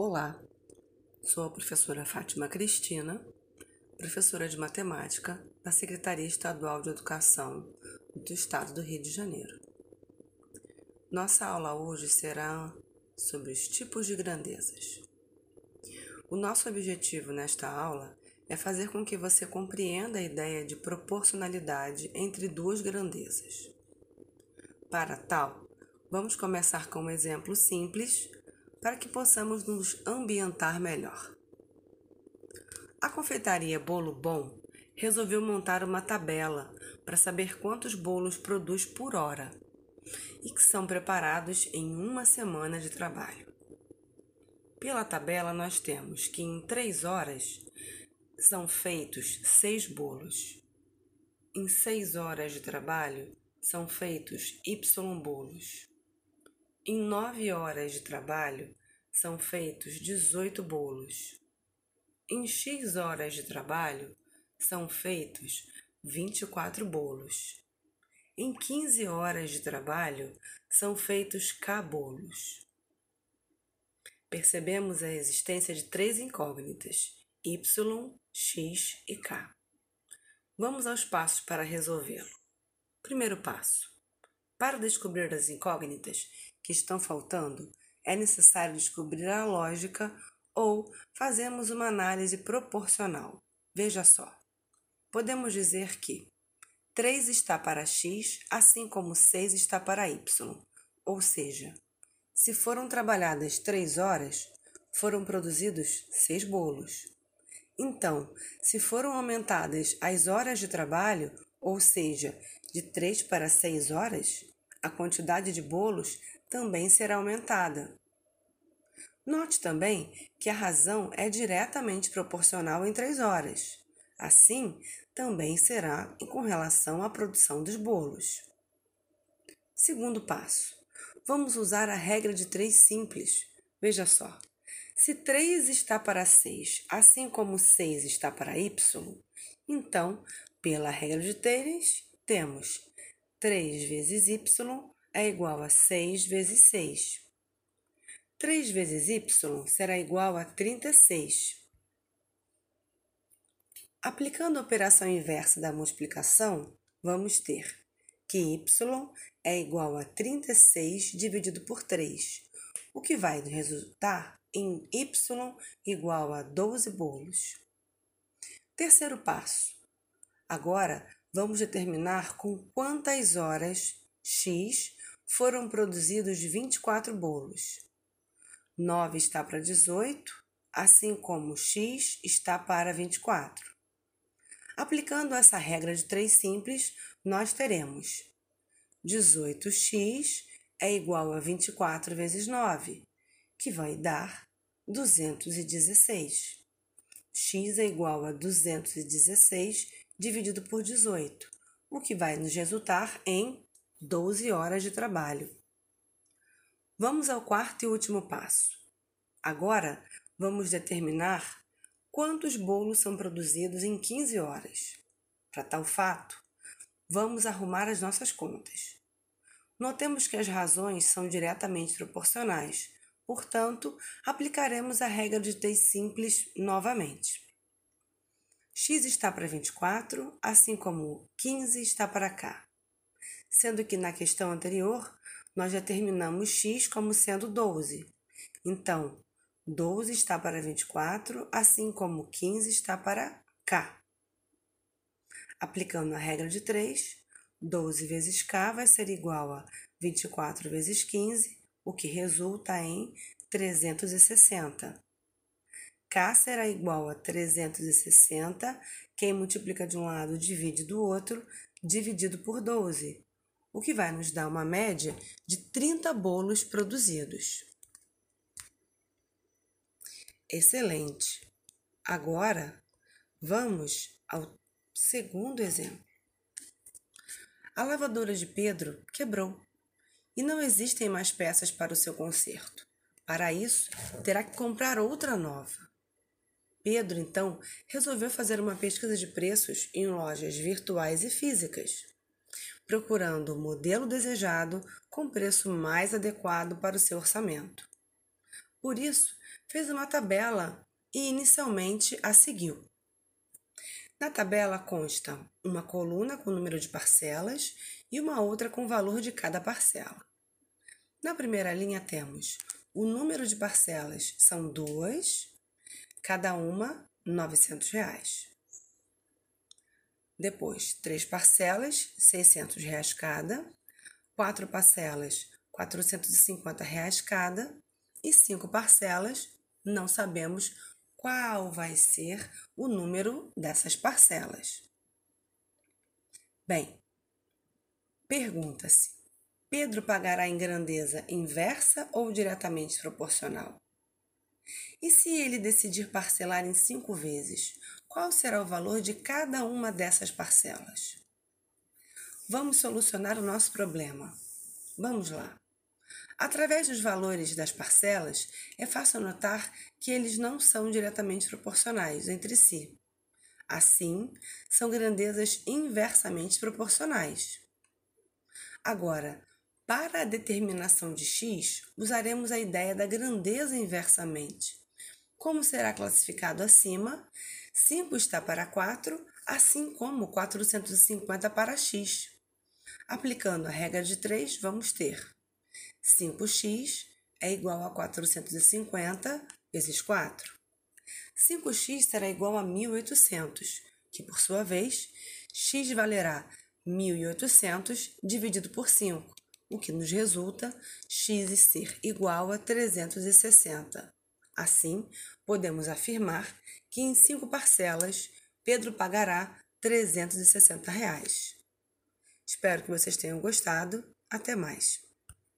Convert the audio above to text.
Olá, sou a professora Fátima Cristina, professora de matemática da Secretaria Estadual de Educação do Estado do Rio de Janeiro. Nossa aula hoje será sobre os tipos de grandezas. O nosso objetivo nesta aula é fazer com que você compreenda a ideia de proporcionalidade entre duas grandezas. Para tal, vamos começar com um exemplo simples para que possamos nos ambientar melhor. A confeitaria Bolo Bom resolveu montar uma tabela para saber quantos bolos produz por hora e que são preparados em uma semana de trabalho. Pela tabela, nós temos que em três horas são feitos seis bolos. Em seis horas de trabalho, são feitos Y bolos. Em nove horas de trabalho, são feitos 18 bolos. Em X horas de trabalho, são feitos 24 bolos. Em 15 horas de trabalho, são feitos K bolos. Percebemos a existência de três incógnitas, Y, X e K. Vamos aos passos para resolvê-lo. Primeiro passo. Para descobrir as incógnitas, que estão faltando, é necessário descobrir a lógica ou fazemos uma análise proporcional. Veja só. Podemos dizer que 3 está para x, assim como 6 está para y. Ou seja, se foram trabalhadas 3 horas, foram produzidos 6 bolos. Então, se foram aumentadas as horas de trabalho, ou seja, de 3 para 6 horas, a quantidade de bolos também será aumentada. Note também que a razão é diretamente proporcional em três horas. Assim, também será com relação à produção dos bolos. Segundo passo. Vamos usar a regra de três simples. Veja só. Se 3 está para 6, assim como 6 está para y, então, pela regra de 3, temos 3 vezes y é igual a 6 vezes 6. 3 vezes y será igual a 36. Aplicando a operação inversa da multiplicação, vamos ter que y é igual a 36 dividido por 3, o que vai resultar em y igual a 12 bolos. Terceiro passo. Agora, vamos determinar com quantas horas x foram produzidos 24 bolos. 9 está para 18, assim como x está para 24. Aplicando essa regra de três simples, nós teremos 18x é igual a 24 vezes 9, que vai dar 216. x é igual a 216 dividido por 18, o que vai nos resultar em 12 horas de trabalho. Vamos ao quarto e último passo. Agora, vamos determinar quantos bolos são produzidos em 15 horas. Para tal fato, vamos arrumar as nossas contas. Notemos que as razões são diretamente proporcionais, portanto, aplicaremos a regra de t simples novamente. X está para 24, assim como 15 está para cá sendo que na questão anterior nós determinamos x como sendo 12. Então, 12 está para 24, assim como 15 está para k. Aplicando a regra de 3, 12 vezes k vai ser igual a 24 vezes 15, o que resulta em 360. K será igual a 360, quem multiplica de um lado divide do outro, dividido por 12, o que vai nos dar uma média de 30 bolos produzidos. Excelente! Agora vamos ao segundo exemplo. A lavadora de Pedro quebrou e não existem mais peças para o seu conserto. Para isso, terá que comprar outra nova. Pedro, então, resolveu fazer uma pesquisa de preços em lojas virtuais e físicas procurando o modelo desejado com preço mais adequado para o seu orçamento. Por isso, fez uma tabela e inicialmente a seguiu. Na tabela consta uma coluna com o número de parcelas e uma outra com o valor de cada parcela. Na primeira linha temos o número de parcelas são duas, cada uma 900 reais. Depois, três parcelas, 600 reais cada, quatro parcelas, 450 reais cada e cinco parcelas, não sabemos qual vai ser o número dessas parcelas. Bem, pergunta-se: Pedro pagará em grandeza inversa ou diretamente proporcional? E se ele decidir parcelar em cinco vezes, qual será o valor de cada uma dessas parcelas? Vamos solucionar o nosso problema. Vamos lá. Através dos valores das parcelas, é fácil notar que eles não são diretamente proporcionais entre si. Assim, são grandezas inversamente proporcionais. Agora, para a determinação de x, usaremos a ideia da grandeza inversamente. Como será classificado acima, 5 está para 4, assim como 450 para x. Aplicando a regra de 3, vamos ter 5x é igual a 450 vezes 4. 5x será igual a 1.800, que por sua vez, x valerá 1.800 dividido por 5, o que nos resulta x ser igual a 360. Assim, podemos afirmar que em cinco parcelas Pedro pagará 360 reais. Espero que vocês tenham gostado. Até mais!